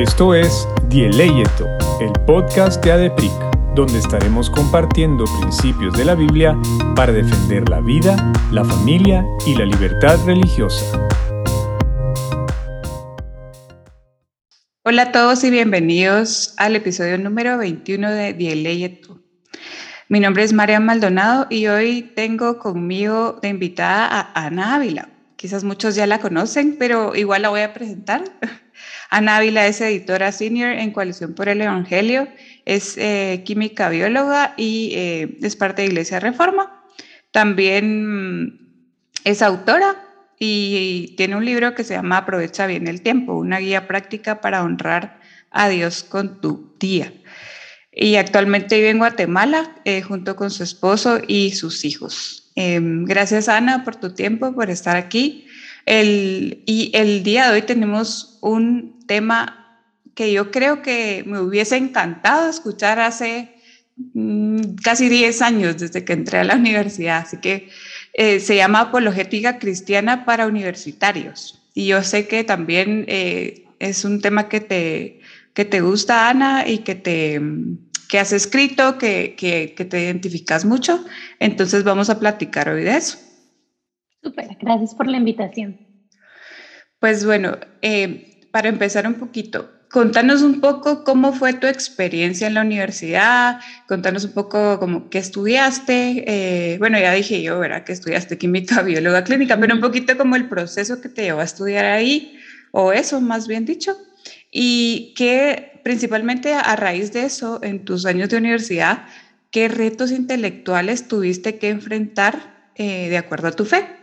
Esto es Dieleyeto, el podcast de ADEPIC, donde estaremos compartiendo principios de la Biblia para defender la vida, la familia y la libertad religiosa. Hola a todos y bienvenidos al episodio número 21 de Dieleyeto. Mi nombre es María Maldonado y hoy tengo conmigo de invitada a Ana Ávila. Quizás muchos ya la conocen, pero igual la voy a presentar. Ana Ávila es editora senior en Coalición por el Evangelio, es eh, química bióloga y eh, es parte de Iglesia Reforma. También mm, es autora y tiene un libro que se llama Aprovecha bien el tiempo, una guía práctica para honrar a Dios con tu día. Y actualmente vive en Guatemala eh, junto con su esposo y sus hijos. Em, gracias Ana por tu tiempo, por estar aquí. El, y el día de hoy tenemos un tema que yo creo que me hubiese encantado escuchar hace mm, casi 10 años desde que entré a la universidad. Así que eh, se llama Apologética Cristiana para Universitarios. Y yo sé que también eh, es un tema que te, que te gusta, Ana, y que, te, que has escrito, que, que, que te identificas mucho. Entonces vamos a platicar hoy de eso. Súper, gracias por la invitación. Pues bueno, eh, para empezar un poquito, contanos un poco cómo fue tu experiencia en la universidad, contanos un poco como qué estudiaste, eh, bueno, ya dije yo, ¿verdad? Que estudiaste química, bióloga clínica, pero un poquito como el proceso que te llevó a estudiar ahí, o eso más bien dicho, y que principalmente a raíz de eso, en tus años de universidad, ¿qué retos intelectuales tuviste que enfrentar eh, de acuerdo a tu fe?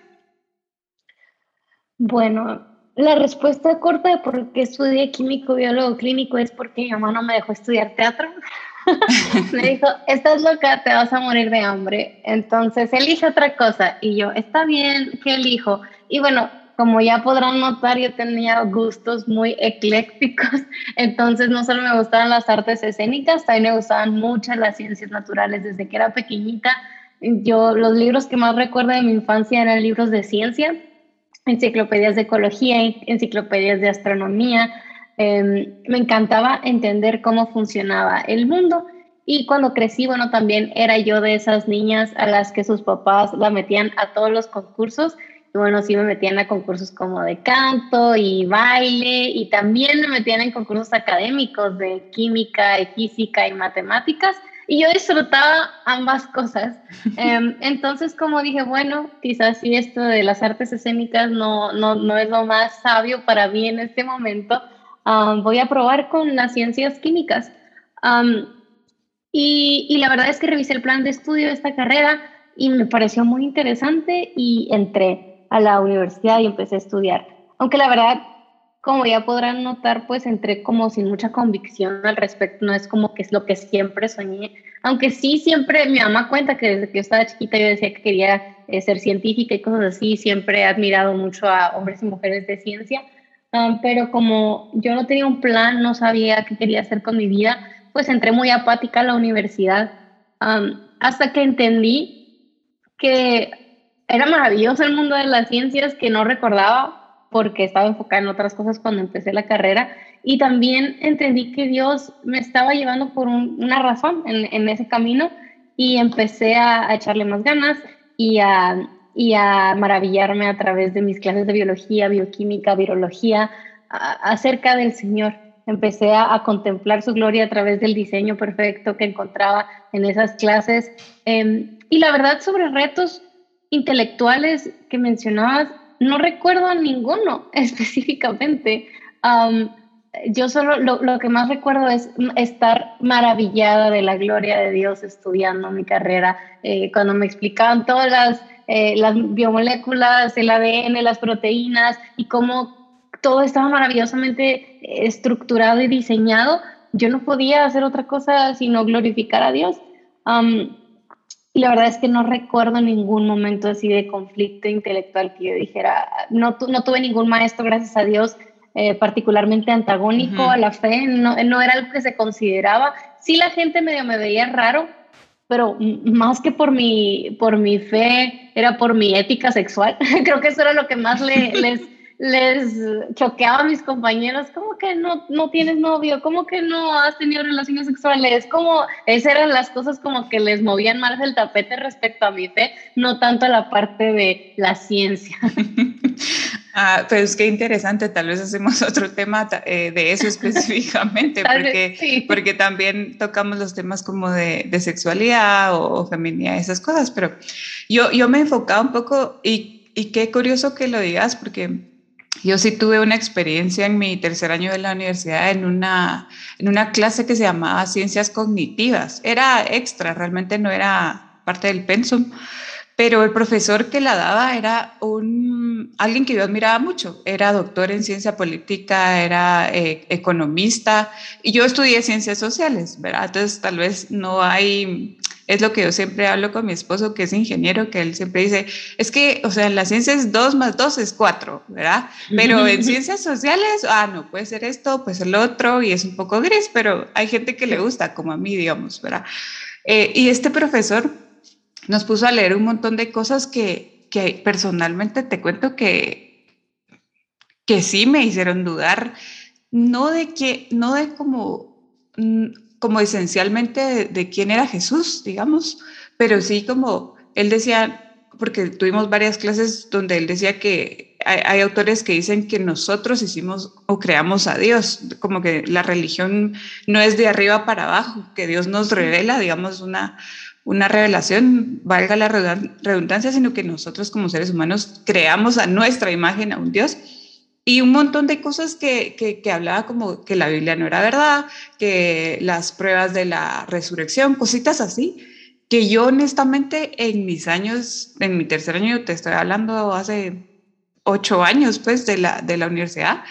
Bueno, la respuesta corta de por qué estudié químico, biólogo clínico es porque mi mamá no me dejó estudiar teatro. me dijo, estás loca, te vas a morir de hambre. Entonces, elige otra cosa. Y yo, está bien, ¿qué elijo? Y bueno, como ya podrán notar, yo tenía gustos muy eclécticos. Entonces, no solo me gustaban las artes escénicas, también me gustaban muchas las ciencias naturales. Desde que era pequeñita, yo, los libros que más recuerdo de mi infancia eran libros de ciencia enciclopedias de ecología, enciclopedias de astronomía. Em, me encantaba entender cómo funcionaba el mundo. Y cuando crecí, bueno, también era yo de esas niñas a las que sus papás la metían a todos los concursos. Y bueno, sí me metían a concursos como de canto y baile. Y también me metían en concursos académicos de química y física y matemáticas. Y yo disfrutaba ambas cosas. Em, entonces, como dije, bueno, quizás si esto de las artes escénicas no, no, no es lo más sabio para mí en este momento, voy a probar con las ciencias químicas. y, y la verdad es que revisé el plan de estudio de esta carrera y me pareció muy interesante y entré a la universidad y empecé a estudiar. Aunque la verdad como ya podrán notar, pues entré como sin mucha convicción al respecto, no es como que es lo que siempre soñé, aunque sí siempre mi mamá cuenta que desde que yo estaba chiquita yo decía que quería eh, ser científica y cosas así, siempre he admirado mucho a hombres y mujeres de ciencia, um, pero como yo no tenía un plan, no sabía qué quería hacer con mi vida, pues entré muy apática a la universidad, um, hasta que entendí que era maravilloso el mundo de las ciencias que no recordaba porque estaba enfocada en otras cosas cuando empecé la carrera y también entendí que Dios me estaba llevando por una razón en, ese camino y empecé a, echarle más ganas y a, y a maravillarme a través de mis clases de biología, bioquímica, virología acerca del Señor. Empecé a, contemplar su gloria a través del diseño perfecto que encontraba en esas clases. Em, y la verdad sobre retos intelectuales que mencionabas, no recuerdo ninguno específicamente. yo solo lo, que más recuerdo es estar maravillada de la gloria de Dios estudiando mi carrera, eh, cuando me explicaban todas las, eh, las biomoléculas, el ADN, las proteínas y cómo todo estaba maravillosamente estructurado y diseñado, yo no podía hacer otra cosa sino glorificar a Dios. Y la verdad es que no recuerdo ningún momento así de conflicto intelectual que yo dijera, no, no tuve ningún maestro, gracias a Dios, eh, particularmente antagónico a la fe, no, no, era algo que se consideraba. Sí la gente medio me veía raro, pero más que por mi, por mi fe, era por mi ética sexual. Creo que eso era lo que más les, les choqueaba a mis compañeros, ¿cómo que no, no tienes novio? ¿Cómo que no has tenido relaciones sexuales? ¿Cómo? Esas eran las cosas como que les movían más el tapete respecto a mi fe, no tanto la parte de la ciencia. Ah, pues qué interesante, tal vez hacemos otro tema eh, de eso específicamente, porque, porque también tocamos los temas como de, de sexualidad o, o, feminidad, esas cosas, pero yo, yo me enfocaba un poco y, y qué curioso que lo digas, porque yo sí tuve una experiencia en mi tercer año de la universidad en una, en una clase que se llamaba Ciencias Cognitivas. Era extra, realmente no era parte del pensum, pero el profesor que la daba era un, alguien que yo admiraba mucho. Era doctor en ciencia política, era eh, economista y yo estudié ciencias sociales, ¿verdad? Entonces tal vez no hay es lo que yo siempre hablo con mi esposo, que es ingeniero, que él siempre dice, es que, o sea, en la ciencia es 2 más 2 es 4, ¿verdad? Pero en ciencias sociales, ah, no, puede ser esto, puede ser lo otro, y es un poco gris, pero hay gente que le gusta, como a mí, digamos, ¿verdad? Eh, y este profesor nos puso a leer un montón de cosas que, que personalmente te cuento que, que sí me hicieron dudar, no de que, no de como mm, como esencialmente de, quién era Jesús, digamos, pero sí como él decía, porque tuvimos varias clases donde él decía que hay, autores que dicen que nosotros hicimos o creamos a Dios, como que la religión no es de arriba para abajo, que Dios nos revela, digamos, una, una revelación, valga la redundancia, sino que nosotros como seres humanos creamos a nuestra imagen a un Dios y un montón de cosas que, que, hablaba como que la Biblia no era verdad, que las pruebas de la resurrección, cositas así, que yo honestamente en mis años, en mi tercer año, te estoy hablando hace ocho años pues de la, de la universidad,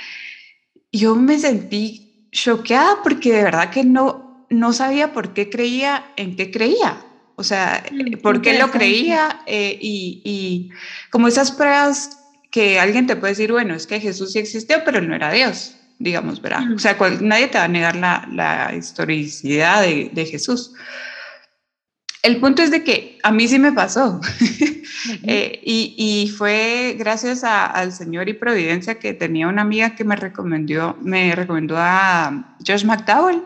yo me sentí choqueada porque de verdad que no, no sabía por qué creía en qué creía. O sea, mm, por qué lo creía eh, y, y como esas pruebas que alguien te puede decir, bueno, es que Jesús sí existió, pero él no era Dios, digamos, ¿verdad? O sea, nadie te va a negar la, la historicidad de, de, Jesús. El punto es de que a mí sí me pasó. Eh, y, y, fue gracias al Señor y Providencia que tenía una amiga que me recomendó, me recomendó a Josh McDowell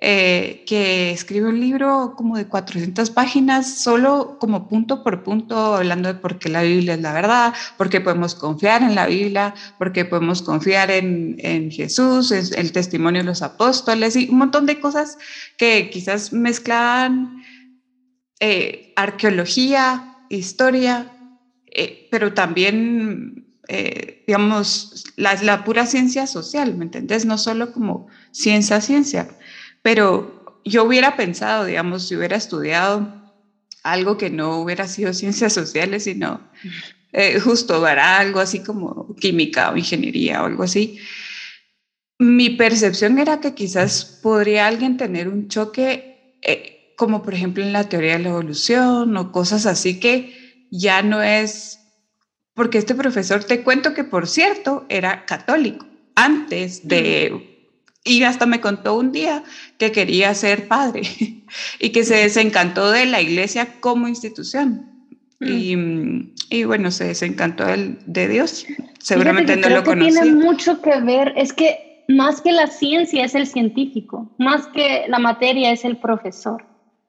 eh, que escribe un libro como de 400 páginas, solo como punto por punto, hablando de por qué la Biblia es la verdad, por qué podemos confiar en la Biblia, por qué podemos confiar en, en Jesús, el testimonio de los apóstoles y un montón de cosas que quizás mezclaban eh, arqueología, historia, eh, pero también digamos, la, la, pura ciencia social, ¿me entendés? No solo como ciencia, ciencia. Pero yo hubiera pensado, digamos, si hubiera estudiado algo que no hubiera sido ciencias sociales, sino eh, justo, ¿verdad? Algo así como química o ingeniería o algo así. Mi percepción era que quizás podría alguien tener un choque, eh, como por ejemplo en la teoría de la evolución o cosas así que ya no es, porque este profesor, te cuento que por cierto, era católico antes de y hasta me contó un día que quería ser padre y que se desencantó de la iglesia como institución. Mm. Y, bueno, se desencantó de Dios. Seguramente no lo conocía. Tiene mucho que ver, es que más que la ciencia es el científico, más que la materia es el profesor.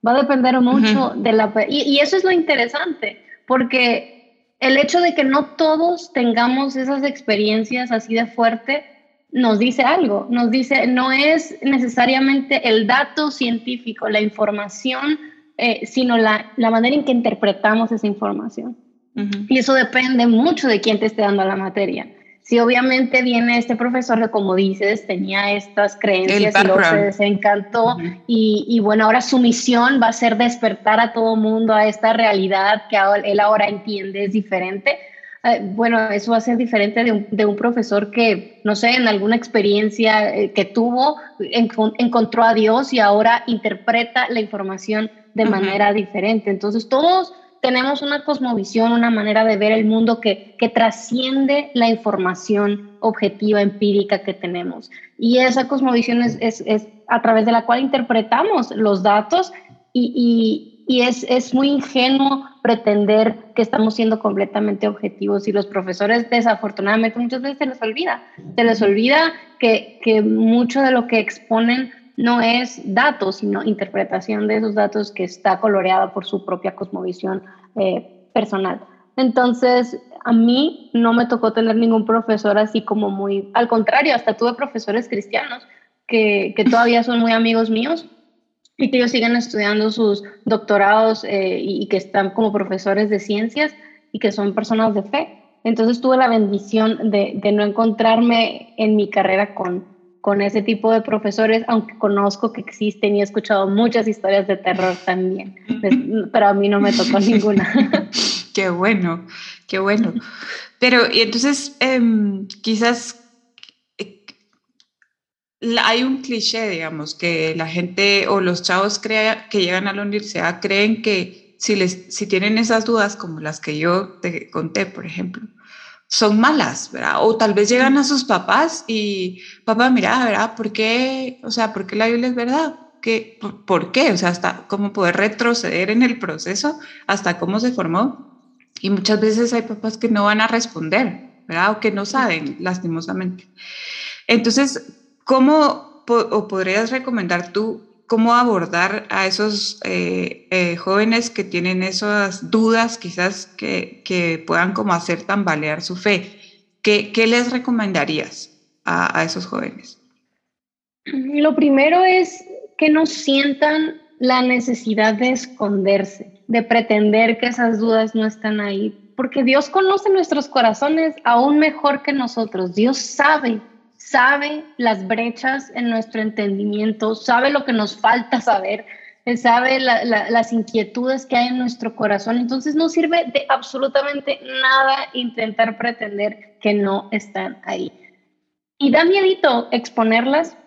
Va a depender mucho de la... Y, y eso es lo interesante, porque el hecho de que no todos tengamos esas experiencias así de fuerte, nos dice algo, nos dice, no es necesariamente el dato científico, la información, eh, sino la, la, manera en que interpretamos esa información. Y eso depende mucho de quién te esté dando la materia. Si obviamente viene este profesor que, como dices, tenía estas creencias y luego se desencantó y, y, bueno, ahora su misión va a ser despertar a todo mundo a esta realidad que él ahora entiende es diferente, bueno, eso va a ser diferente de un, profesor que, no sé, en alguna experiencia eh, que tuvo, encontró a Dios y ahora interpreta la información de manera diferente. Entonces, todos tenemos una cosmovisión, una manera de ver el mundo que, que trasciende la información objetiva, empírica que tenemos. Y esa cosmovisión es, es, a través de la cual interpretamos los datos y y es, es, muy ingenuo pretender que estamos siendo completamente objetivos y los profesores desafortunadamente muchas veces se les olvida, se les olvida que, que mucho de lo que exponen no es datos, sino interpretación de esos datos que está coloreada por su propia cosmovisión eh, personal. Entonces, a mí no me tocó tener ningún profesor así como muy, al contrario, hasta tuve profesores cristianos que, que todavía son muy amigos míos y que ellos siguen estudiando sus doctorados eh, y, que están como profesores de ciencias y que son personas de fe. Entonces tuve la bendición de, de no encontrarme en mi carrera con, con ese tipo de profesores, aunque conozco que existen y he escuchado muchas historias de terror también, pero a mí no me tocó ninguna. Qué bueno, qué bueno. Pero, y entonces, em, quizás hay un cliché, digamos, que la gente o los chavos crea, que llegan a la universidad creen que si, les, si tienen esas dudas como las que yo te conté, por ejemplo, son malas, ¿verdad? O tal vez llegan a sus papás y, papá, mira, ¿verdad? ¿Por qué? O sea, ¿por qué la Biblia es verdad? ¿Qué, ¿Por qué? O sea, hasta cómo poder retroceder en el proceso, hasta cómo se formó. Y muchas veces hay papás que no van a responder, ¿verdad? O que no saben, lastimosamente. Entonces, ¿Cómo o podrías recomendar tú cómo abordar a esos eh, eh, jóvenes que tienen esas dudas, quizás que, que, puedan como hacer tambalear su fe? ¿Qué, qué les recomendarías a, a esos jóvenes? Lo primero es que no sientan la necesidad de esconderse, de pretender que esas dudas no están ahí, porque Dios conoce nuestros corazones aún mejor que nosotros. Dios sabe sabe las brechas en nuestro entendimiento, sabe lo que nos falta saber, sabe las inquietudes que hay en nuestro corazón. Entonces no sirve de absolutamente nada intentar pretender que no están ahí. Y da miedito exponerlas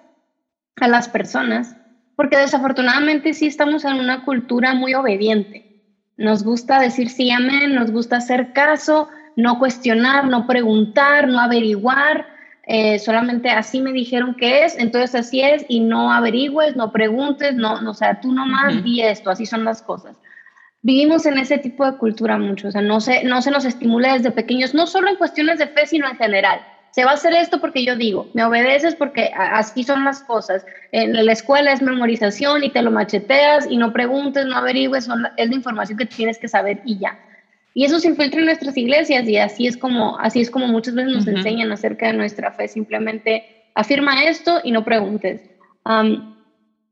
a las personas, porque desafortunadamente sí estamos en una cultura muy obediente. Nos gusta decir sí, amén, nos gusta hacer caso, no cuestionar, no preguntar, no averiguar. Eh, solamente así me dijeron que es, entonces así es, y no averigües, no preguntes, no, no o sea, tú nomás uh di esto, así son las cosas. Vivimos en ese tipo de cultura mucho, o sea, no se, no se nos estimula desde pequeños, no solo en cuestiones de fe, sino en general. Se va a hacer esto porque yo digo, me obedeces porque así son las cosas. En la escuela es memorización y te lo macheteas y no preguntes, no averigües, es la información que tienes que saber y ya. Y eso se infiltra en nuestras iglesias y así es como, así es como muchas veces nos enseñan acerca de nuestra fe. Simplemente afirma esto y no preguntes.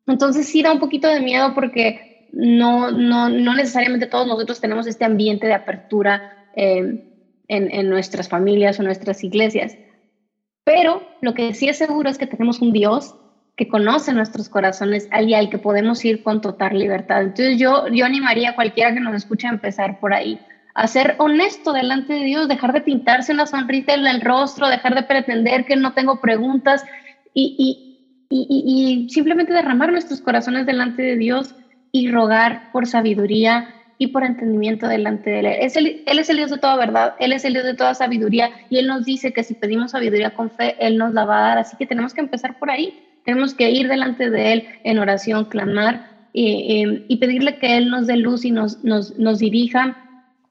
entonces sí da un poquito de miedo porque no, no, no necesariamente todos nosotros tenemos este ambiente de apertura em, en, en nuestras familias o nuestras iglesias. Pero lo que sí es seguro es que tenemos un Dios que conoce nuestros corazones y al que podemos ir con total libertad. Entonces yo, yo animaría a cualquiera que nos escuche a empezar por ahí a ser honesto delante de Dios, dejar de pintarse una sonrisa en el rostro, dejar de pretender que no tengo preguntas y, y, simplemente derramar nuestros corazones delante de Dios y rogar por sabiduría y por entendimiento delante de Él. Es él es el Dios de toda verdad, Él es el Dios de toda sabiduría y Él nos dice que si pedimos sabiduría con fe, Él nos la va a dar. Así que tenemos que empezar por ahí. Tenemos que ir delante de Él en oración, clamar y, y pedirle que Él nos dé luz y nos, nos, nos dirija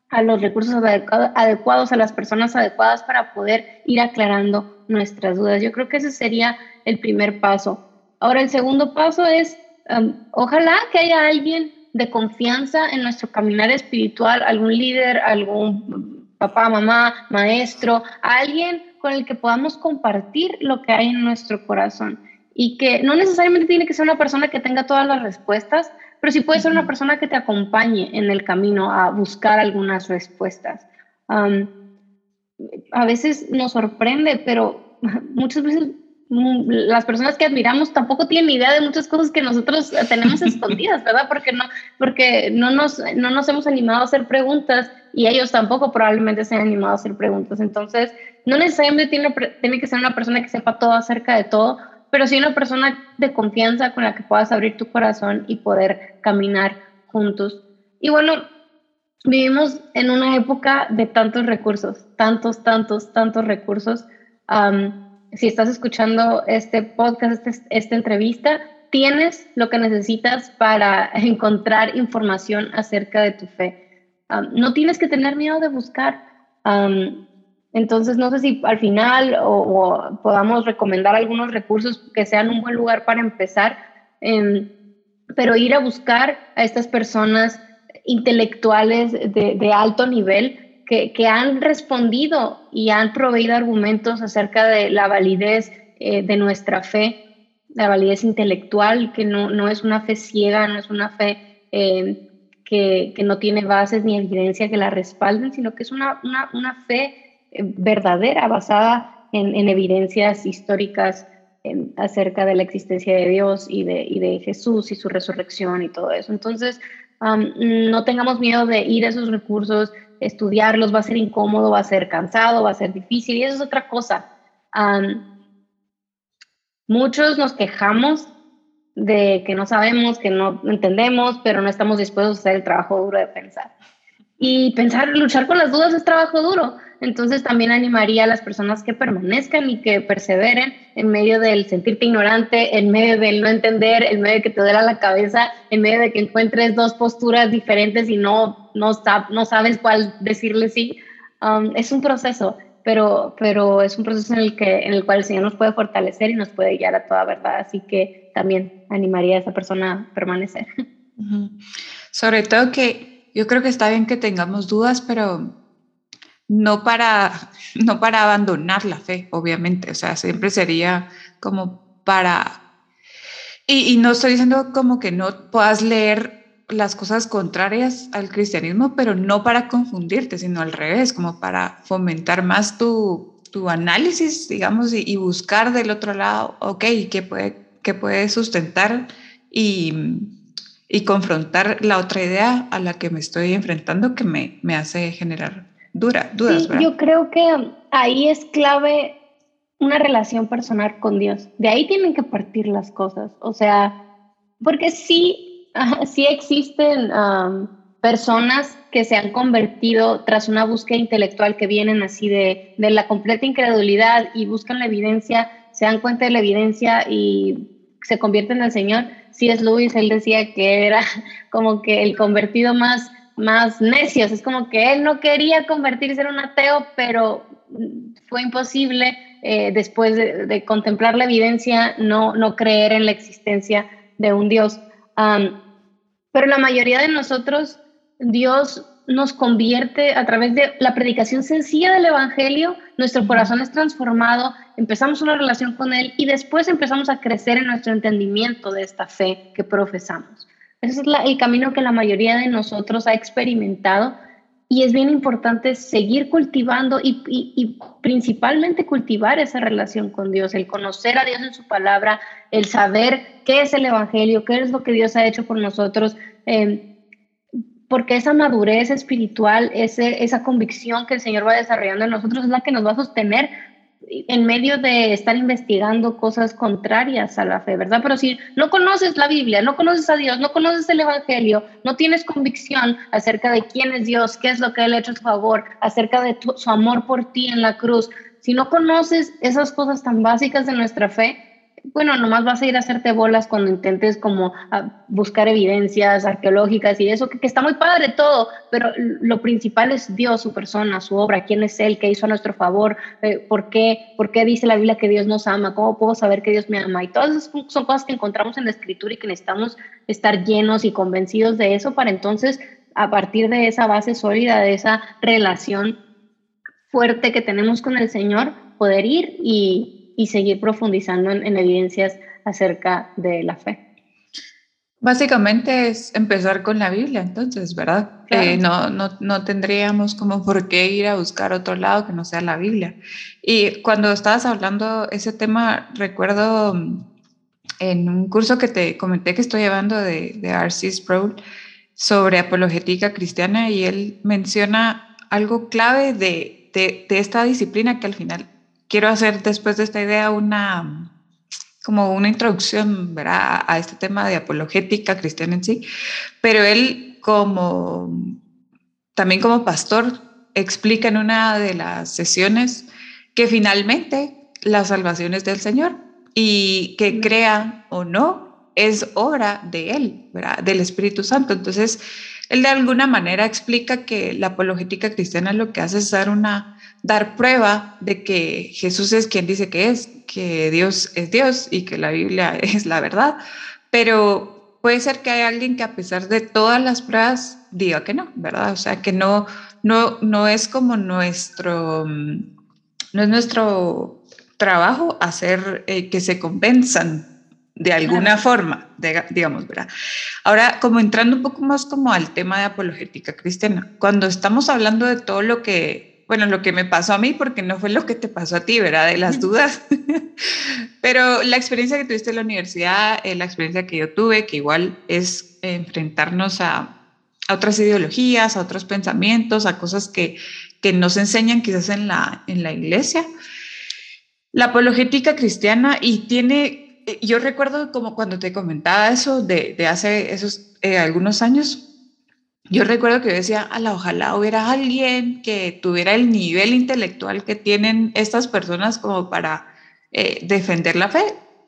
a los recursos adecuados, a las personas adecuadas para poder ir aclarando nuestras dudas. Yo creo que ese sería el primer paso. Ahora, el segundo paso es, um, ojalá que haya alguien de confianza en nuestro caminar espiritual, algún líder, algún papá, mamá, maestro, alguien con el que podamos compartir lo que hay en nuestro corazón y que no necesariamente tiene que ser una persona que tenga todas las respuestas, pero sí puede ser una persona que te acompañe en el camino a buscar algunas respuestas. a veces nos sorprende, pero muchas veces las personas que admiramos tampoco tienen idea de muchas cosas que nosotros tenemos escondidas, ¿verdad? Porque no, porque no nos, no nos hemos animado a hacer preguntas y ellos tampoco probablemente se han animado a hacer preguntas. Entonces, no necesariamente tiene, tiene que ser una persona que sepa todo acerca de todo, pero sí una persona de confianza con la que puedas abrir tu corazón y poder caminar juntos. Y bueno, vivimos en una época de tantos recursos, tantos, tantos, tantos recursos. si estás escuchando este podcast, este, esta entrevista, tienes lo que necesitas para encontrar información acerca de tu fe. no tienes que tener miedo de buscar. Entonces, no sé si al final o, podamos recomendar algunos recursos que sean un buen lugar para empezar, em, pero ir a buscar a estas personas intelectuales de, alto nivel que, que, han respondido y han proveído argumentos acerca de la validez eh, de nuestra fe la validez intelectual, que no, no es una fe ciega, no es una fe eh, que, que, no tiene bases ni evidencia que la respalden, sino que es una, una, una fe eh, verdadera, basada en, en evidencias históricas acerca de la existencia de Dios y de, y de, Jesús y su resurrección y todo eso. Entonces, no tengamos miedo de ir a esos recursos, estudiarlos, va a ser incómodo, va a ser cansado, va a ser difícil y eso es otra cosa. Muchos nos quejamos de que no sabemos, que no entendemos, pero no estamos dispuestos a hacer el trabajo duro de pensar. Y pensar, luchar con las dudas es trabajo duro. Entonces también animaría a las personas que permanezcan y que perseveren en medio del sentirte ignorante, en medio del no entender, en medio de que te duela la cabeza, en medio de que encuentres dos posturas diferentes y no, no, no sabes cuál decirle sí. Um, es un proceso pero, pero es un proceso en el, que, en el cual el Señor nos puede fortalecer y nos puede guiar a toda verdad. Así que también animaría a esa persona a permanecer. Sobre todo que yo creo que está bien que tengamos dudas, pero no para, no para abandonar la fe, obviamente. O sea, siempre sería como para... Y, no estoy diciendo como que no puedas leer las cosas contrarias al cristianismo, pero no para confundirte, sino al revés, como para fomentar más tu, tu análisis, digamos, y, buscar del otro lado, ok, ¿qué puede, qué puede sustentar y, y, confrontar la otra idea a la que me estoy enfrentando que me, me hace generar dura, dudas? Sí, yo creo que ahí es clave una relación personal con Dios. De ahí tienen que partir las cosas. O sea, porque sí sí existen personas que se han convertido tras una búsqueda intelectual que vienen así de, de la completa incredulidad y buscan la evidencia, se dan cuenta de la evidencia y se convierten en el Señor. Si es Luis, él decía que era como que el convertido más, más necio, es como que él no quería convertirse en un ateo, pero fue imposible eh, después de, contemplar la evidencia no, no creer en la existencia de un Dios. Pero la mayoría de nosotros, Dios nos convierte a través de la predicación sencilla del Evangelio, nuestro corazón es transformado, empezamos una relación con Él y después empezamos a crecer en nuestro entendimiento de esta fe que profesamos. Ese es el camino que la mayoría de nosotros ha experimentado y es bien importante seguir cultivando y, principalmente cultivar esa relación con Dios, el conocer a Dios en su palabra, el saber qué es el Evangelio, qué es lo que Dios ha hecho por nosotros, em, porque esa madurez espiritual, ese, esa convicción que el Señor va desarrollando en nosotros es la que nos va a sostener en medio de estar investigando cosas contrarias a la fe, ¿verdad? Pero si no conoces la Biblia, no conoces a Dios, no conoces el Evangelio, no tienes convicción acerca de quién es Dios, qué es lo que Él ha hecho a su favor, acerca de su amor por ti en la cruz, si no conoces esas cosas tan básicas de nuestra fe, bueno, nomás vas a ir a hacerte bolas cuando intentes como ah, buscar evidencias arqueológicas y eso, que, está muy padre todo, pero lo principal es Dios, su persona, su obra, quién es Él, qué hizo a nuestro favor, eh, ¿por, qué, por qué dice la Biblia que Dios nos ama, cómo puedo saber que Dios me ama. Y todas esas son cosas que encontramos en la escritura y que necesitamos estar llenos y convencidos de eso para entonces, a partir de esa base sólida, de esa relación fuerte que tenemos con el Señor, poder ir y y seguir profundizando en, evidencias acerca de la fe. Básicamente es empezar con la Biblia, entonces, ¿verdad? Eh, no, no, no, tendríamos como por qué ir a buscar otro lado que no sea la Biblia. Y cuando estabas hablando ese tema, recuerdo mm, en un curso que te comenté que estoy llevando de, de R.C. Sproul sobre apologética cristiana y él menciona algo clave de, de, de esta disciplina que al final quiero hacer después de esta idea una como una introducción ¿verdad? a este tema de apologética cristiana en sí, pero él como también como pastor explica en una de las sesiones que finalmente la salvación es del Señor y que crea o no es obra de Él, ¿verdad? Del Espíritu Santo. Entonces, Él de alguna manera explica que la apologética cristiana lo que hace es dar una dar prueba de que Jesús es quien dice que es, que Dios es Dios y que la Biblia es la verdad, pero puede ser que haya alguien que a pesar de todas las pruebas diga que no, ¿verdad? O sea, que no, no, no es como nuestro, mm, no es nuestro trabajo hacer eh, que se convenzan de alguna forma, digamos, ¿verdad? Ahora, como entrando un poco más como al tema de apologética cristiana, cuando estamos hablando de todo lo que, bueno, lo que me pasó a mí, porque no fue lo que te pasó a ti, ¿verdad? De las dudas, pero la experiencia que tuviste en la universidad, eh, la experiencia que yo tuve, que igual es enfrentarnos a, a otras ideologías, a otros pensamientos, a cosas que, que nos enseñan quizás en la, en la iglesia. La apologética cristiana y tiene, eh, yo recuerdo como cuando te comentaba eso de, de hace esos eh, algunos años, yo recuerdo que yo decía, ojalá hubiera alguien que tuviera el nivel intelectual que tienen estas personas como para eh, defender la fe.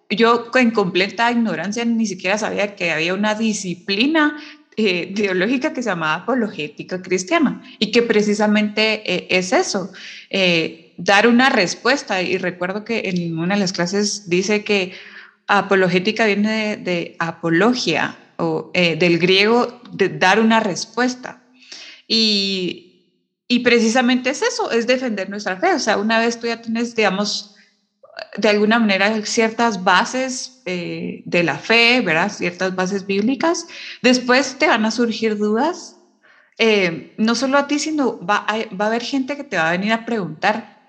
Yo en completa ignorancia ni siquiera sabía que había una disciplina eh, teológica que se llamaba apologética cristiana y que precisamente eh, es eso, eh, dar una respuesta. Y recuerdo que en una de las clases dice que apologética viene de, apologia o del griego de dar una respuesta. Y, y precisamente es eso, es defender nuestra fe. O sea, una vez tú ya tienes, digamos, de alguna manera ciertas bases eh, de la fe, ¿verdad? Ciertas bases bíblicas. Después te van a surgir dudas, eh, no solo a ti, sino va a, va a haber gente que te va a venir a preguntar,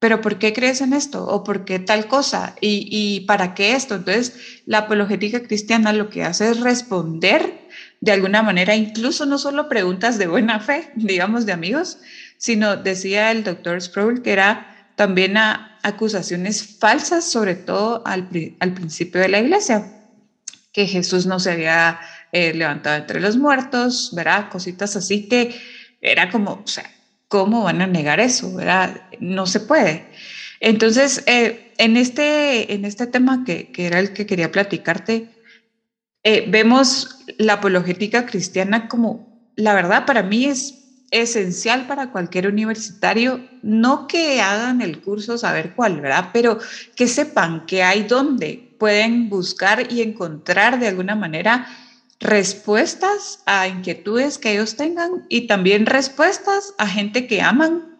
pero ¿por qué crees en esto? ¿O por qué tal cosa? ¿Y, y para qué esto? Entonces, la apologética cristiana lo que hace es responder de alguna manera, incluso no solo preguntas de buena fe, digamos, de amigos, sino decía el doctor Sproul que era también a acusaciones falsas, sobre todo al, al principio de la iglesia, que Jesús no se había eh, levantado entre los muertos, ¿verdad? Cositas así que era como, o sea, ¿cómo van a negar eso? ¿verdad? No se puede. Entonces, eh, en, este, en este tema que, que, era el que quería platicarte, eh, vemos la apologética cristiana como, la verdad, para mí es esencial para cualquier universitario, no que hagan el curso saber cuál, ¿verdad? Pero que sepan que hay donde pueden buscar y encontrar de alguna manera respuestas a inquietudes que ellos tengan y también respuestas a gente que aman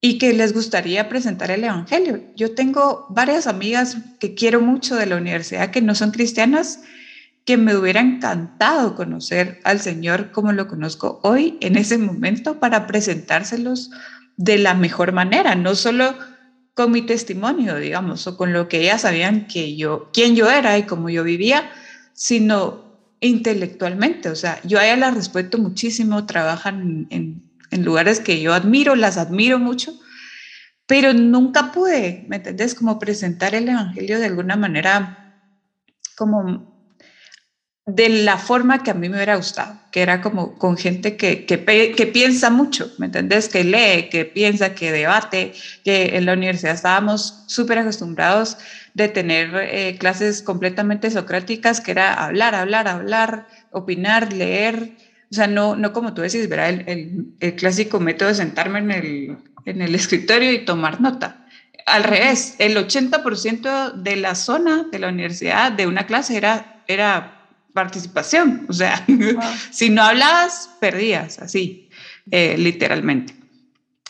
y que les gustaría presentar el Evangelio. Yo tengo varias amigas que quiero mucho de la universidad que no son cristianas que me hubiera encantado conocer al Señor como lo conozco hoy, en ese momento, para presentárselos de la mejor manera, no solo con mi testimonio, digamos, o con lo que ellas sabían que yo, quién yo era y cómo yo vivía, sino intelectualmente. O sea, yo a ellas las respeto muchísimo, trabajan en, en lugares que yo admiro, las admiro mucho, pero nunca pude, ¿me entendés? Como presentar el Evangelio de alguna manera como de la forma que a mí me hubiera gustado, que era como con gente que, que, que, piensa mucho, ¿me entendés? Que lee, que piensa, que debate, que en la universidad estábamos súper acostumbrados de tener eh, clases completamente socráticas, que era hablar, hablar, hablar, opinar, leer, o sea, no, no como tú decís, ¿verdad? El, el, clásico método de sentarme en el, en el escritorio y tomar nota. Al revés, el 80% de la zona de la universidad de una clase era, era participación. O sea, si no hablabas, perdías, así, eh, literalmente.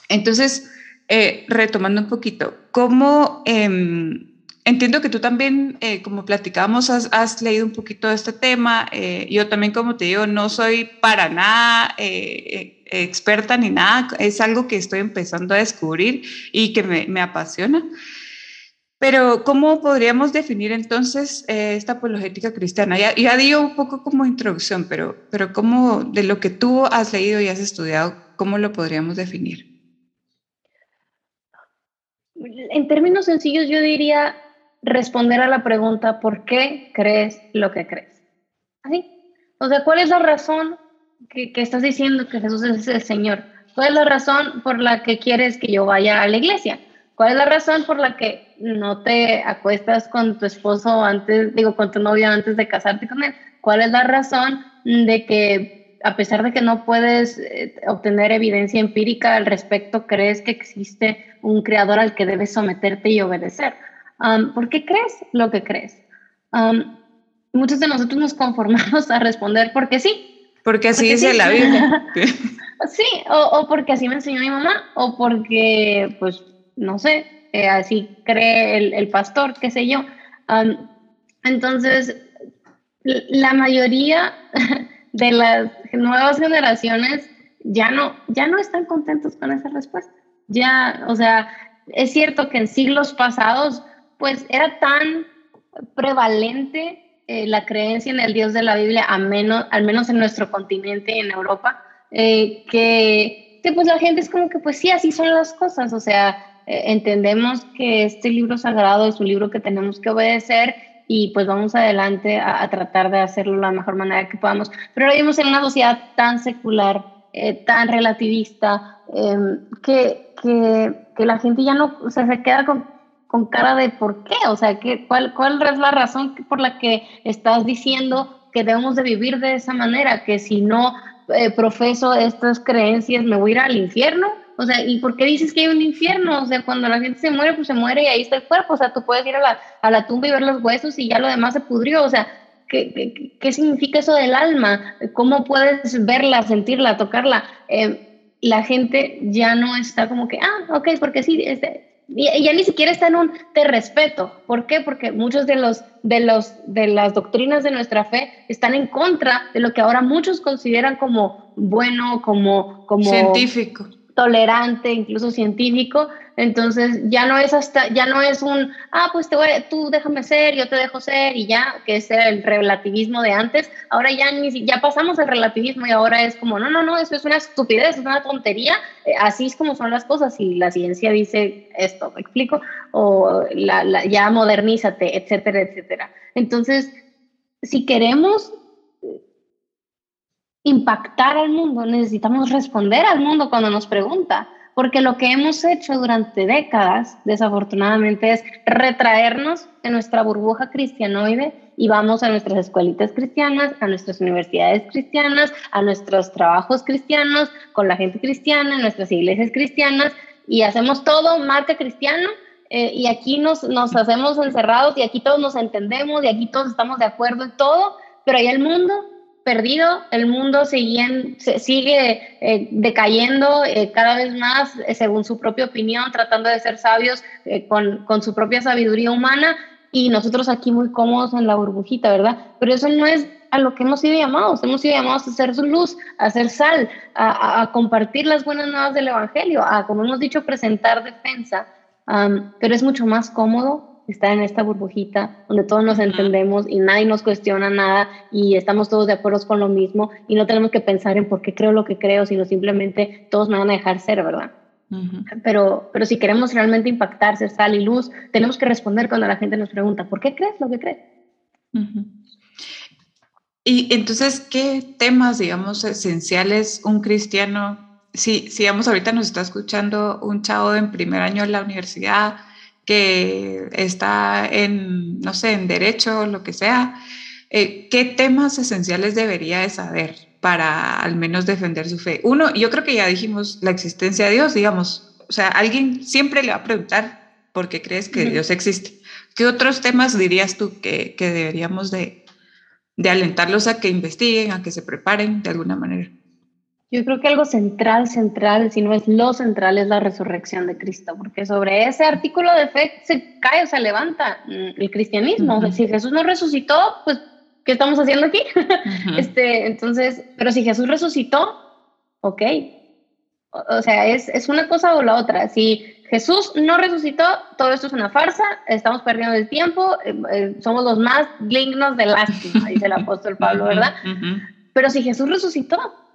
Entonces, eh, retomando un poquito, ¿cómo... Em, entiendo que tú también, eh, como platicábamos, has, has, leído un poquito de este tema. yo también, como te digo, no soy para nada experta ni nada. Es algo que estoy empezando a descubrir y que me, me apasiona. Pero, ¿cómo podríamos definir entonces eh, esta apologética cristiana? Ya, ya digo un poco como introducción, pero, pero ¿cómo, de lo que tú has leído y has estudiado, cómo lo podríamos definir? En términos sencillos, yo diría responder a la pregunta, ¿por qué crees lo que crees? Así. O sea, ¿cuál es la razón que, que estás diciendo que Jesús es el Señor? ¿Cuál es la razón por la que quieres que yo vaya a la iglesia? ¿Cuál es la razón por la que no te acuestas con tu esposo antes, digo, con tu novio antes de casarte con él? ¿Cuál es la razón de que a pesar de que no puedes eh, obtener evidencia empírica al respecto, crees que existe un creador al que debes someterte y obedecer? ¿Por qué crees lo que crees? muchos de nosotros nos conformamos a responder porque sí. Porque así dice la Biblia. sí, o, porque así me enseñó mi mamá, o porque, pues, no sé, eh, así cree el, pastor, qué sé yo. entonces, la mayoría de las nuevas generaciones ya no, ya no están contentos con esa respuesta. Ya, o sea, es cierto que en siglos pasados, pues era tan prevalente eh, la creencia en el Dios de la Biblia, a menos, al menos en nuestro continente, en Europa, eh, que, que, pues la gente es como que, pues sí, así son las cosas, o sea, entendemos que este libro sagrado es un libro que tenemos que obedecer y pues vamos adelante a, tratar de hacerlo la mejor manera que podamos. Pero ahora vivimos en una sociedad tan secular, eh, tan relativista, em, que, que, que, la gente ya no, o sea, se queda con, con cara de por qué, o sea, ¿qué, cuál, ¿cuál es la razón por la que estás diciendo que debemos de vivir de esa manera? Que si no eh, profeso estas creencias me voy a ir al infierno o sea, ¿y por qué dices que hay un infierno? O sea, cuando la gente se muere, pues se muere y ahí está el cuerpo. O sea, tú puedes ir a la, a la tumba y ver los huesos y ya lo demás se pudrió. O sea, ¿qué, qué, qué significa eso del alma? ¿Cómo puedes verla, sentirla, tocarla? Eh, la gente ya no está como que, ah, ok, porque sí, este, ya ni siquiera está en un te respeto. ¿Por qué? Porque muchos de los de los de las doctrinas de nuestra fe están en contra de lo que ahora muchos consideran como bueno, como como científico tolerante, incluso científico, entonces ya no es hasta, ya no es un, ah, pues te voy, tú déjame ser, yo te dejo ser y ya, que es el relativismo de antes, ahora ya ni ya pasamos al relativismo y ahora es como, no, no, no, eso es una estupidez, es una tontería, eh, así es como son las cosas y la ciencia dice esto, ¿me explico? O la, ya modernízate, etcétera, etcétera. Entonces, si queremos impactar al mundo, necesitamos responder al mundo cuando nos pregunta, porque lo que hemos hecho durante décadas, desafortunadamente, es retraernos en nuestra burbuja cristianoide y vamos a nuestras escuelitas cristianas, a nuestras universidades cristianas, a nuestros trabajos cristianos, con la gente cristiana, en nuestras iglesias cristianas, y hacemos todo marca cristiano, eh, y aquí nos, nos hacemos encerrados, y aquí todos nos entendemos, y aquí todos estamos de acuerdo en todo, pero ahí el mundo perdido, el mundo sigue, eh, decayendo eh, cada vez más eh, según su propia opinión, tratando de ser sabios con, con, su propia sabiduría humana y nosotros aquí muy cómodos en la burbujita, ¿verdad? Pero eso no es a lo que hemos sido llamados, hemos sido llamados a hacer su luz, a hacer sal, a, compartir las buenas nuevas del Evangelio, a, como hemos dicho, presentar defensa, pero es mucho más cómodo estar en esta burbujita donde todos nos entendemos y nadie nos cuestiona nada y estamos todos de acuerdo con lo mismo y no tenemos que pensar en por qué creo lo que creo, sino simplemente todos me van a dejar ser, ¿verdad? pero, pero si queremos realmente impactar, ser sal y luz, tenemos que responder cuando la gente nos pregunta, ¿por qué crees lo que crees? Y entonces, ¿qué temas, digamos, esenciales un cristiano, si, si digamos, ahorita nos está escuchando un chavo en primer año en la universidad, que está en, no sé, en derecho o lo que sea, eh, ¿qué temas esenciales debería de saber para al menos defender su fe? Uno, yo creo que ya dijimos la existencia de Dios, digamos, o sea, alguien siempre le va a preguntar por qué crees que Dios existe. ¿Qué otros temas dirías tú que, que deberíamos de, de alentarlos a que investiguen, a que se preparen de alguna manera? Yo creo que algo central, central, si no es lo central, es la resurrección de Cristo, porque sobre ese artículo de fe se cae o se levanta mm, el cristianismo. si Jesús no resucitó, pues, ¿qué estamos haciendo aquí? este, entonces, pero si Jesús resucitó, ok. O, sea, es, es una cosa o la otra. Si Jesús no resucitó, todo esto es una farsa, estamos perdiendo el tiempo, eh, eh, somos los más dignos de lástima, dice el apóstol Pablo, ¿verdad? Pero si Jesús resucitó,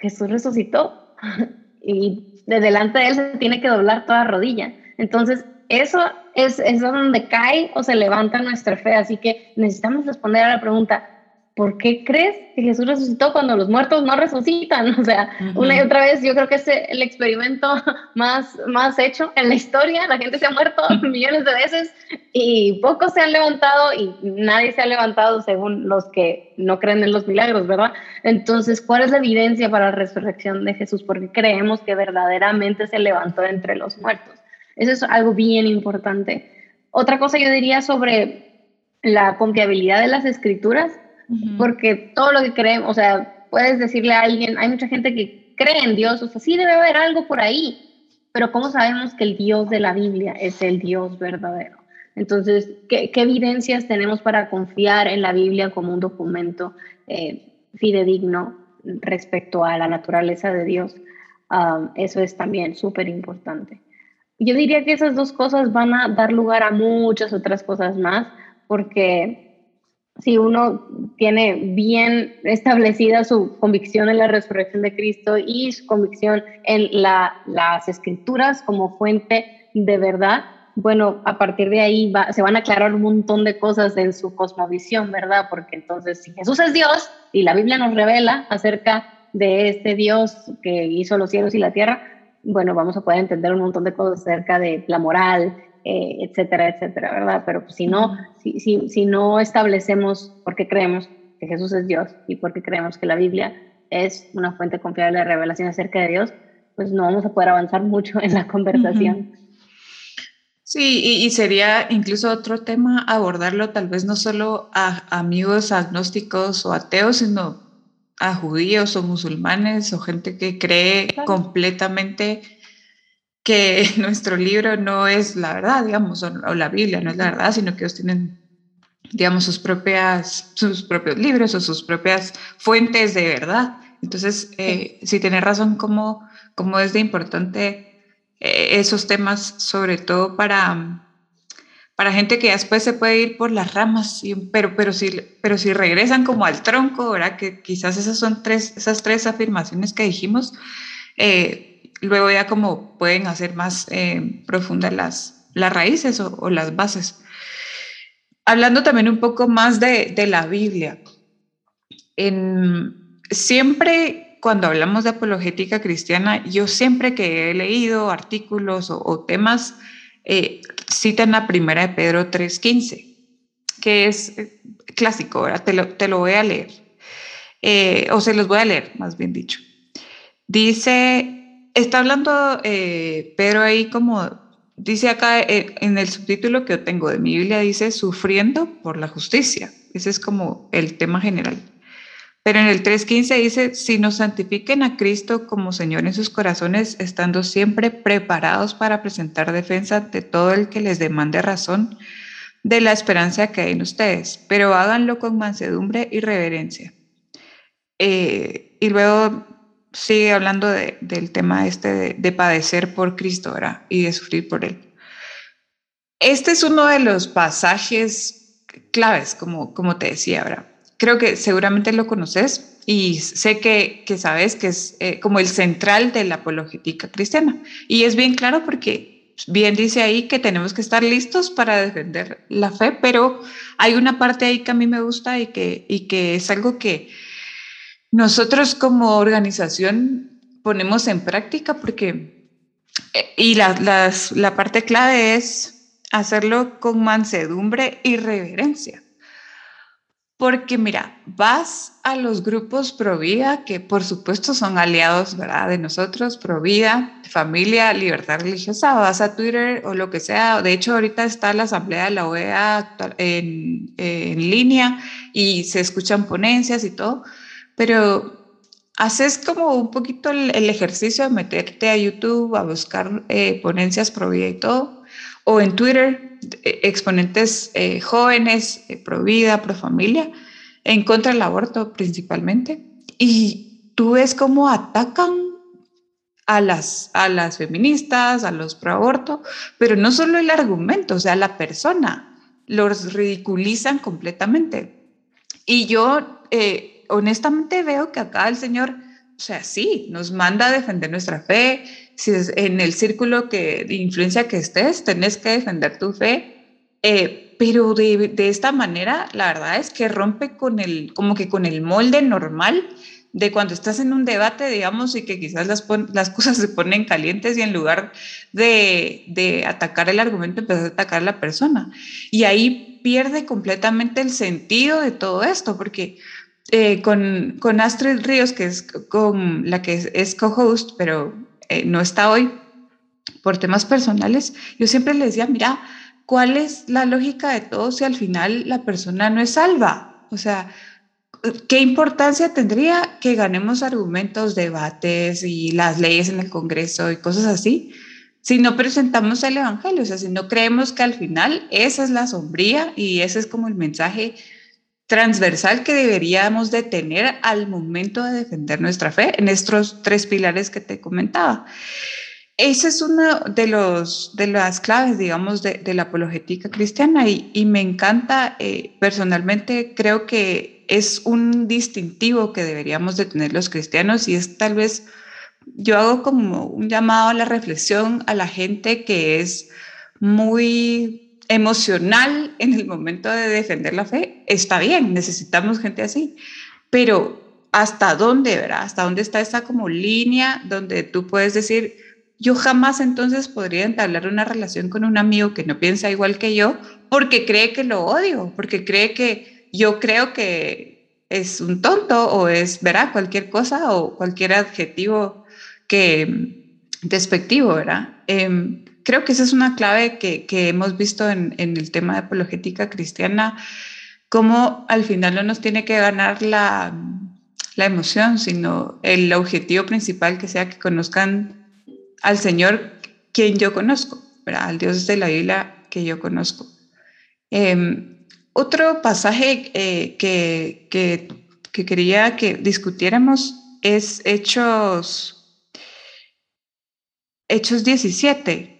Jesús resucitó y de delante de él se tiene que doblar toda rodilla. Entonces, eso es, es donde cae o se levanta nuestra fe. Así que necesitamos responder a la pregunta, ¿por qué crees que Jesús resucitó cuando los muertos no resucitan? O sea, una y otra vez yo creo que es el experimento más, más hecho en la historia. La gente se ha muerto millones de veces y pocos se han levantado y nadie se ha levantado según los que no creen en los milagros, ¿verdad? Entonces, ¿cuál es la evidencia para la resurrección de Jesús? Porque creemos que verdaderamente se levantó entre los muertos. Eso es algo bien importante. Otra cosa yo diría sobre la confiabilidad de las escrituras porque todo lo que creemos, o sea, puedes decirle a alguien, hay mucha gente que cree en Dios, o sea, sí debe haber algo por ahí, pero ¿cómo sabemos que el Dios de la Biblia es el Dios verdadero? Entonces, ¿qué, evidencias tenemos para confiar en la Biblia como un documento eh, fidedigno respecto a la naturaleza de Dios? Um, eso es también súper importante. Yo diría que esas dos cosas van a dar lugar a muchas otras cosas más, porque si uno tiene bien establecida su convicción en la resurrección de Cristo y su convicción en las escrituras como fuente de verdad, bueno, a partir de ahí se van a aclarar un montón de cosas en su cosmovisión, ¿verdad? Porque entonces, si Jesús es Dios y la Biblia nos revela acerca de este Dios que hizo los cielos y la tierra, bueno, vamos a poder entender un montón de cosas acerca de la moral, eh, etcétera, etcétera, ¿verdad? Pero pues, si no, si, si, si no establecemos por qué creemos que Jesús es Dios y por qué creemos que la Biblia es una fuente confiable de revelación acerca de Dios, pues no vamos a poder avanzar mucho en la conversación. Sí, y, sería incluso otro tema abordarlo tal vez no solo a amigos agnósticos o ateos, sino a judíos o musulmanes o gente que cree completamente que nuestro libro no es la verdad, digamos, o, la Biblia no es la verdad, sino que ellos tienen, digamos, sus, propias, sus propios libros o sus propias fuentes de verdad. Entonces, eh, sí, tiene razón como, como es de importante eh, esos temas, sobre todo para, para gente que después se puede ir por las ramas, pero, pero, si, pero si regresan como al tronco, ¿verdad? Que quizás esas son tres, esas tres afirmaciones que dijimos, eh, luego ya como pueden hacer más eh, profundas las, las raíces o, las bases. Hablando también un poco más de, de la Biblia. En, siempre cuando hablamos de apologética cristiana, yo siempre que he leído artículos o, temas, eh, citan la primera de Pedro 3.15, que es eh, clásico, ¿verdad? Te lo, te lo voy a leer. Eh, o se los voy a leer, más bien dicho. Dice está hablando eh, Pedro ahí como dice acá eh, en el subtítulo que yo tengo de mi Biblia, dice sufriendo por la justicia. Ese es como el tema general. Pero en el 3.15 dice, si nos santifiquen a Cristo como Señor en sus corazones, estando siempre preparados para presentar defensa de todo el que les demande razón de la esperanza que hay en ustedes, pero háganlo con mansedumbre y reverencia. Eh, y luego sigue hablando del tema este de, padecer por Cristo ¿verdad? y de sufrir por Él. Este es uno de los pasajes claves, como, como te decía, ¿verdad? Creo que seguramente lo conoces y sé que, que sabes que es eh, como el central de la apologética cristiana. Y es bien claro porque bien dice ahí que tenemos que estar listos para defender la fe, pero hay una parte ahí que a mí me gusta y que, y que es algo que, nosotros como organización ponemos en práctica porque, eh, y la, la parte clave es hacerlo con mansedumbre y reverencia. Porque mira, vas a los grupos Provida, que por supuesto son aliados ¿verdad? de nosotros, Provida, familia, libertad religiosa, vas a Twitter o lo que sea. De hecho, ahorita está la asamblea de la OEA en, en línea y se escuchan ponencias y todo pero haces como un poquito el, ejercicio de meterte a YouTube a buscar eh, ponencias pro vida y todo, o en Twitter, eh, exponentes eh, jóvenes, pro vida, pro familia, en contra del aborto principalmente, y tú ves cómo atacan a las, a las feministas, a los pro aborto, pero no solo el argumento, o sea, la persona, los ridiculizan completamente. Y yo honestamente veo que acá el Señor, o sea, sí, nos manda a defender nuestra fe. Si es en el círculo que, de influencia que estés, tenés que defender tu fe. Eh, pero de, de, esta manera, la verdad es que rompe con el, como que con el molde normal de cuando estás en un debate, digamos, y que quizás las, las cosas se ponen calientes y en lugar de, de atacar el argumento, empiezas a atacar a la persona. Y ahí pierde completamente el sentido de todo esto, porque eh, con, con, Astrid Ríos, que es con la que es, co-host, pero eh, no está hoy por temas personales, yo siempre le decía, mira, ¿cuál es la lógica de todo si al final la persona no es salva? O sea, ¿qué importancia tendría que ganemos argumentos, debates y las leyes en el Congreso y cosas así? Si no presentamos el Evangelio, o sea, si no creemos que al final esa es la sombría y ese es como el mensaje transversal que deberíamos de tener al momento de defender nuestra fe en estos tres pilares que te comentaba. Ese es uno de, los, de las claves, digamos, de, la apologética cristiana y, y me encanta, eh, personalmente creo que es un distintivo que deberíamos de tener los cristianos y es tal vez, yo hago como un llamado a la reflexión a la gente que es muy emocional en el momento de defender la fe, está bien, necesitamos gente así, pero ¿hasta dónde, verdad? ¿Hasta dónde está esa como línea donde tú puedes decir, yo jamás entonces podría entablar una relación con un amigo que no piensa igual que yo porque cree que lo odio, porque cree que yo creo que es un tonto o es, verá, cualquier cosa o cualquier adjetivo que despectivo, ¿verdad? Eh, creo que esa es una clave que, que hemos visto en, en, el tema de apologética cristiana, cómo al final no nos tiene que ganar la, la emoción, sino el objetivo principal que sea que conozcan al Señor quien yo conozco, al Dios de la Biblia que yo conozco. Eh, otro pasaje eh, que, que, que quería que discutiéramos es Hechos Hechos 17.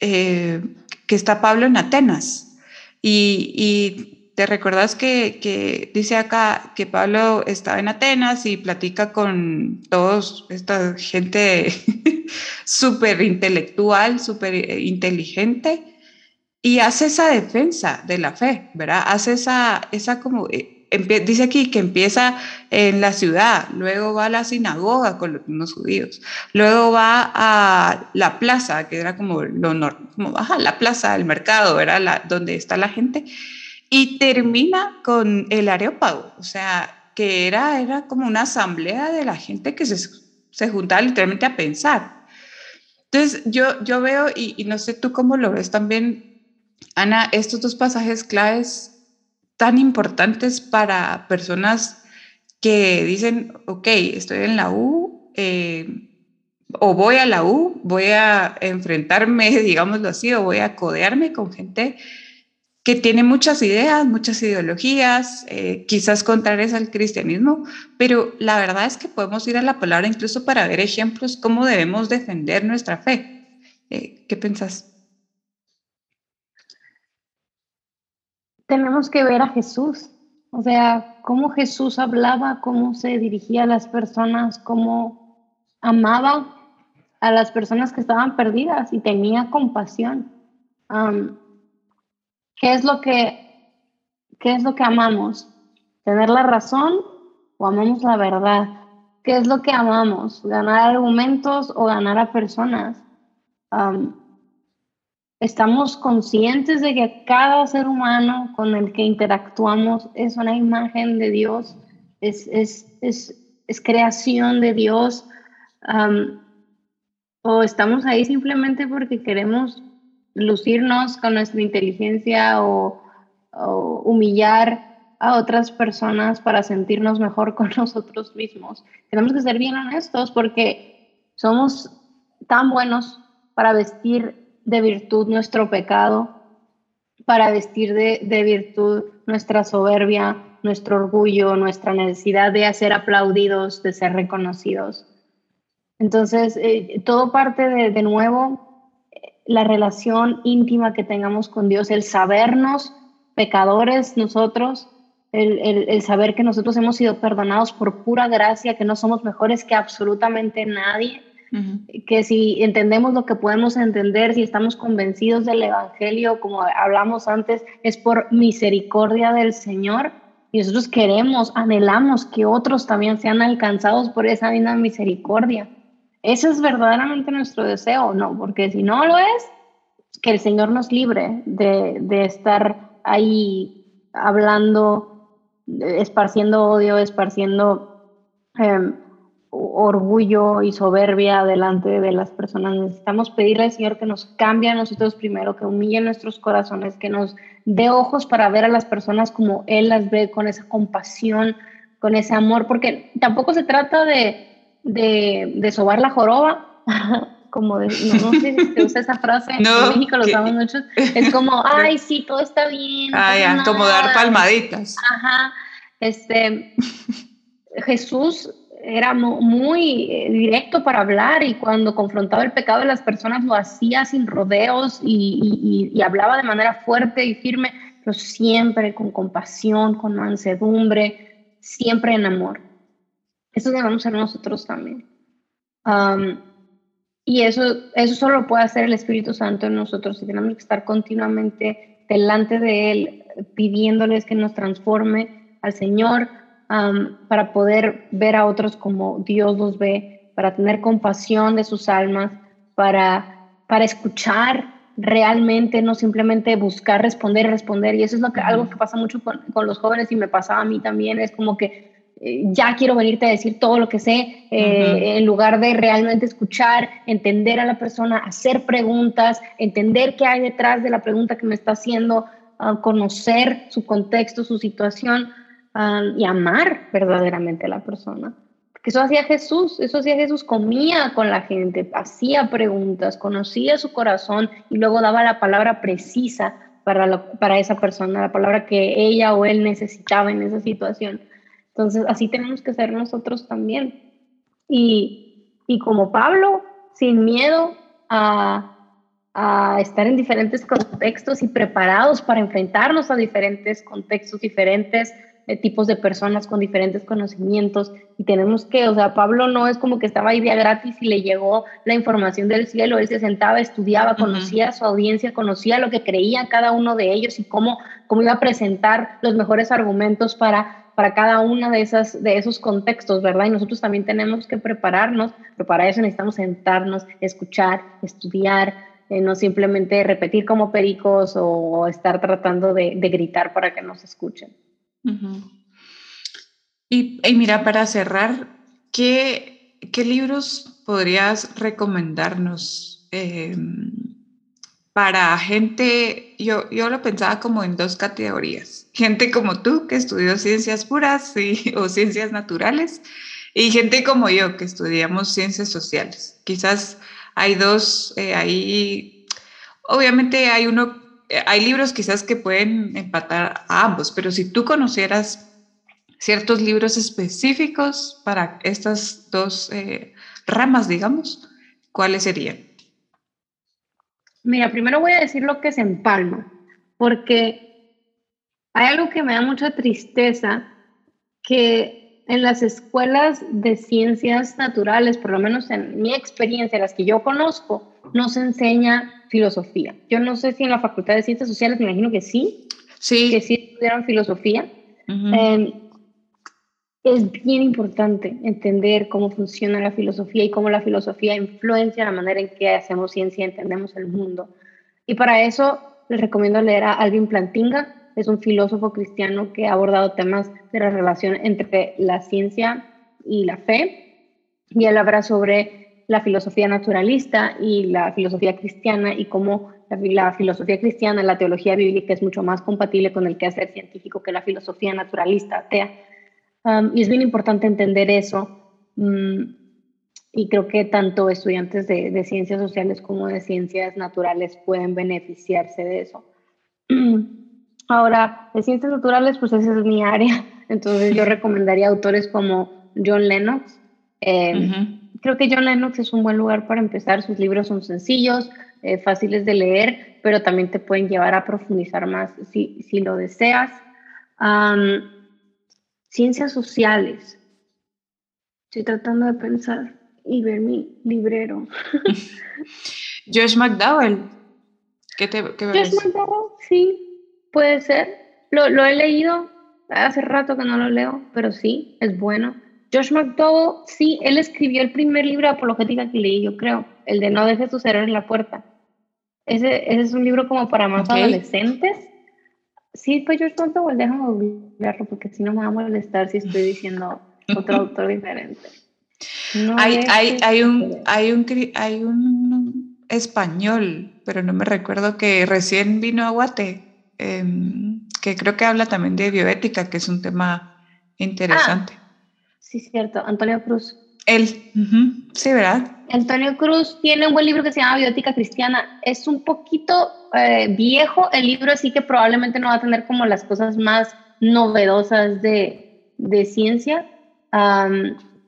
Eh, que está Pablo en Atenas. Y, te recordás que, dice acá que Pablo estaba en Atenas y platica con todos esta gente súper intelectual, súper inteligente, y hace esa defensa de la fe, ¿verdad? Hace esa, esa como eh, dice aquí que empieza en la ciudad, luego va a la sinagoga con los judíos, luego va a la plaza, que era como lo como, baja la plaza, el mercado, era la, donde está la gente, y termina con el areópago, o sea, que era, era como una asamblea de la gente que se, se juntaba literalmente a pensar. Entonces, yo, yo veo, y, y no sé tú cómo lo ves también, Ana, estos dos pasajes claves tan importantes para personas que dicen, ok, estoy en la U eh, o voy a la U, voy a enfrentarme, digámoslo así, o voy a codearme con gente que tiene muchas ideas, muchas ideologías, eh, quizás contrarias al cristianismo, pero la verdad es que podemos ir a la palabra incluso para ver ejemplos cómo debemos defender nuestra fe. Eh, ¿Qué pensás? Tenemos que ver a Jesús, o sea, cómo Jesús hablaba, cómo se dirigía a las personas, cómo amaba a las personas que estaban perdidas y tenía compasión. ¿Qué es lo que qué es lo que amamos? ¿Tener la razón o amamos la verdad? ¿Qué es lo que amamos? ¿Ganar argumentos o ganar a personas? Estamos conscientes de que cada ser humano con el que interactuamos es una imagen de Dios, es, es, es, es creación de Dios, o estamos ahí simplemente porque queremos lucirnos con nuestra inteligencia o, o humillar a otras personas para sentirnos mejor con nosotros mismos. Tenemos que ser bien honestos porque somos tan buenos para vestir de virtud nuestro pecado, para vestir de, virtud nuestra soberbia, nuestro orgullo, nuestra necesidad de ser aplaudidos, de ser reconocidos. Entonces, eh, todo parte de, de nuevo la relación íntima que tengamos con Dios, el sabernos pecadores nosotros, el, el, saber que nosotros hemos sido perdonados por pura gracia, que no somos mejores que absolutamente nadie, que si entendemos lo que podemos entender, si estamos convencidos del Evangelio, como hablamos antes, es por misericordia del Señor. Y nosotros queremos, anhelamos que otros también sean alcanzados por esa misma misericordia. Ese es verdaderamente nuestro deseo, ¿no? Porque si no lo es, que el Señor nos libre de, de estar ahí hablando, esparciendo odio, esparciendo eh, orgullo y soberbia delante de las personas. Necesitamos pedirle al Señor que nos cambie a nosotros primero, que humille nuestros corazones, que nos dé ojos para ver a las personas como Él las ve, con esa compasión, con ese amor, porque tampoco se trata de, de, de sobar la joroba. como de, no, sé si se usa esa frase, en México lo usamos mucho, es como, ay, sí, todo está bien. Ay, como dar palmaditas. Ajá, este, Jesús era muy eh, directo para hablar y cuando confrontaba el pecado de las personas lo hacía sin rodeos y, hablaba de manera fuerte y firme, pero siempre con compasión, con mansedumbre, siempre en amor. Eso debemos ser nosotros también. y eso, eso solo lo puede hacer el Espíritu Santo en nosotros y tenemos que estar continuamente delante de Él pidiéndoles que nos transforme al Señor para poder ver a otros como Dios los ve, para tener compasión de sus almas, para, para escuchar realmente, no simplemente buscar responder responder. Y eso es lo que, algo que pasa mucho con, con, los jóvenes y me pasaba a mí también, es como que eh, ya quiero venirte a decir todo lo que sé, eh, en lugar de realmente escuchar, entender a la persona, hacer preguntas, entender qué hay detrás de la pregunta que me está haciendo, conocer su contexto, su situación y amar verdaderamente a la persona. Porque eso hacía Jesús, eso hacía Jesús, comía con la gente, hacía preguntas, conocía su corazón y luego daba la palabra precisa para, para esa persona, la palabra que ella o él necesitaba en esa situación. Entonces, así tenemos que ser nosotros también. Y, y como Pablo, sin miedo a, a estar en diferentes contextos y preparados para enfrentarnos a diferentes contextos diferentes, tipos de personas con diferentes conocimientos y tenemos que, o sea, Pablo no es como que estaba ahí día gratis y le llegó la información del cielo, él se sentaba, estudiaba, conocía a su audiencia, conocía lo que creía cada uno de ellos y cómo, cómo iba a presentar los mejores argumentos para, para cada uno de, esas, de esos contextos, ¿verdad? Y nosotros también tenemos que prepararnos, pero para eso necesitamos sentarnos, escuchar, estudiar, eh, no simplemente repetir como pericos o, estar tratando de, de gritar para que nos escuchen y, mira, para cerrar, ¿qué, qué libros podrías recomendarnos em, para gente? Yo, yo lo pensaba como en dos categorías. Gente como tú, que estudió ciencias puras o ciencias naturales, y gente como yo, que estudiamos ciencias sociales. Quizás hay dos, eh, ahí, obviamente hay uno hay libros quizás que pueden empatar a ambos, pero si tú conocieras ciertos libros específicos para estas dos eh, ramas, digamos, ¿cuáles serían? Mira, primero voy a decir lo que se empalma, porque hay algo que me da mucha tristeza, que en las escuelas de ciencias naturales, por lo menos en mi experiencia, las que yo conozco, no se enseña filosofía. Yo no sé si en la Facultad de Ciencias Sociales, me imagino que sí, sí. que sí estudiaron filosofía. Em, es bien importante entender cómo funciona la filosofía y cómo la filosofía influencia la manera en que hacemos ciencia y entendemos el mundo. Y para eso les recomiendo leer a Alvin Plantinga, es un filósofo cristiano que ha abordado temas de la relación entre la ciencia y la fe. Y él habla sobre la filosofía naturalista y la filosofía cristiana y cómo la, filosofía cristiana, la teología bíblica es mucho más compatible con el quehacer científico que la filosofía naturalista atea. Um, y es bien importante entender eso. Mm, y creo que tanto estudiantes de, de, ciencias sociales como de ciencias naturales pueden beneficiarse de eso. Ahora, de ciencias naturales, pues esa es mi área. Entonces yo recomendaría autores como John Lennox. Eh, creo que John Lennox es un buen lugar para empezar. Sus libros son sencillos, eh, fáciles de leer, pero también te pueden llevar a profundizar más si, si lo deseas. ciencias sociales. Estoy tratando de pensar. y ver mi librero. Josh McDowell. ¿Qué te qué Josh McDowell, sí, puede ser. Lo, lo he leído, hace rato que no lo leo, pero sí, es bueno. Josh McDowell, sí, él escribió el primer libro de apologética que leí, yo creo, el de No dejes tus errores en la puerta. Ese, ese, es un libro como para más adolescentes. Sí, pues Josh McDowell, déjame leerlo porque si no me va a molestar si estoy diciendo otro autor diferente. hay, hay, hay, un, hay, un, hay un español, pero no me recuerdo que recién vino a Guate, em, que creo que habla también de bioética, que es un tema interesante. Ah, Sí, cierto. Antonio Cruz. Él, sí, ¿verdad? Antonio Cruz tiene un buen libro que se llama Biótica Cristiana. Es un poquito eh, viejo el libro, así que probablemente no va a tener como las cosas más novedosas de, de ciencia,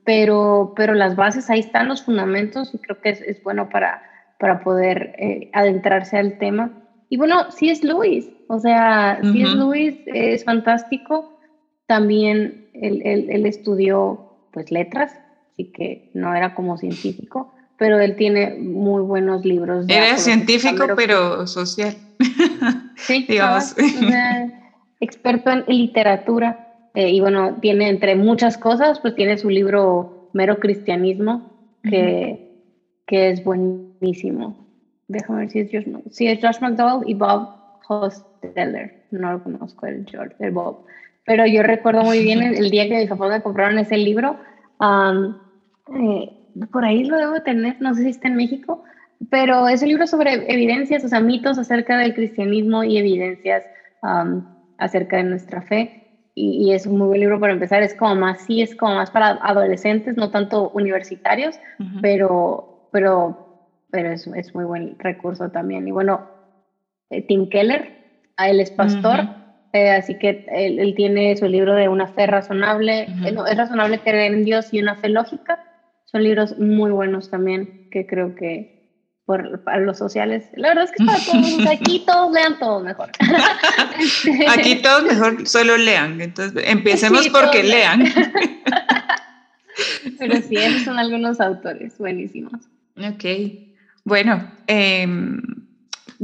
pero, pero las bases ahí están, los fundamentos, y creo que es, es bueno para, para poder eh, adentrarse al tema. Y bueno, sí es Luis, o sea, sí es Luis, es fantástico. También él, estudió pues letras, así que no era como científico, pero él tiene muy buenos libros. Era científico, pero social. Sí, digamos. experto en literatura. Eh, y bueno, tiene entre muchas cosas, pues tiene su libro Mero Cristianismo, que, que es buenísimo. Déjame ver si es Josh, si es Josh McDowell y Bob Hosteller. No lo conozco, el George, el Bob pero yo recuerdo muy bien el, día que mis papás me compraron ese libro. Eh, por ahí lo debo tener, no sé si está en México, pero es un libro sobre evidencias, o sea, mitos acerca del cristianismo y evidencias acerca de nuestra fe. Y, es un muy buen libro para empezar. Es como más, sí, es como más para adolescentes, no tanto universitarios, pero, pero, pero es, es, muy buen recurso también. Y bueno, eh, Tim Keller, él es pastor. Eh, así que él, tiene su libro de una fe razonable, eh, es razonable creer en Dios y una fe lógica. Son libros muy buenos también que creo que por, para los sociales, la verdad es que para todos, aquí todos lean todo mejor. Este, aquí todos mejor solo lean, entonces empecemos porque lean. Pero sí, esos son algunos autores buenísimos. Ok, bueno, eh,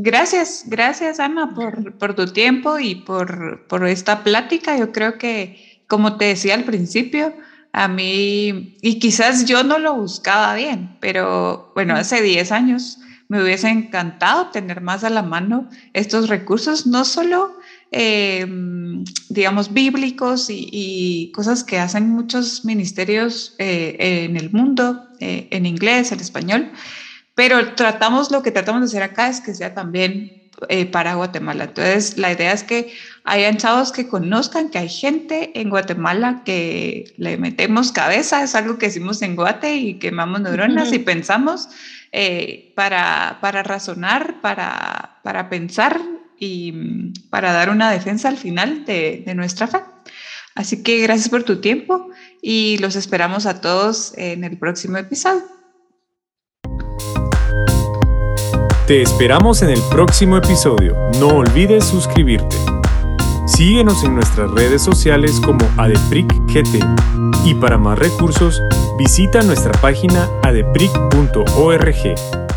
Gracias, gracias Ana por, tu tiempo y por, esta plática. Yo creo que, como te decía al principio, a mí, y quizás yo no lo buscaba bien, pero bueno, hace 10 años me hubiese encantado tener más a la mano estos recursos, no solo, em, digamos, bíblicos y, cosas que hacen muchos ministerios eh, en el mundo, eh, en inglés, en español, pero tratamos, lo que tratamos de hacer acá es que sea también eh, para Guatemala. Entonces, la idea es que hayan chavos que conozcan que hay gente en Guatemala que le metemos cabeza, es algo que hicimos en Guate y quemamos neuronas y pensamos eh, para, para razonar, para, para pensar y mm, para dar una defensa al final de, de nuestra fe. Así que gracias por tu tiempo y los esperamos a todos en el próximo episodio. Te esperamos en el próximo episodio. No olvides suscribirte. Síguenos en nuestras redes sociales como ADEPRICGT y para más recursos visita nuestra página adepric.org.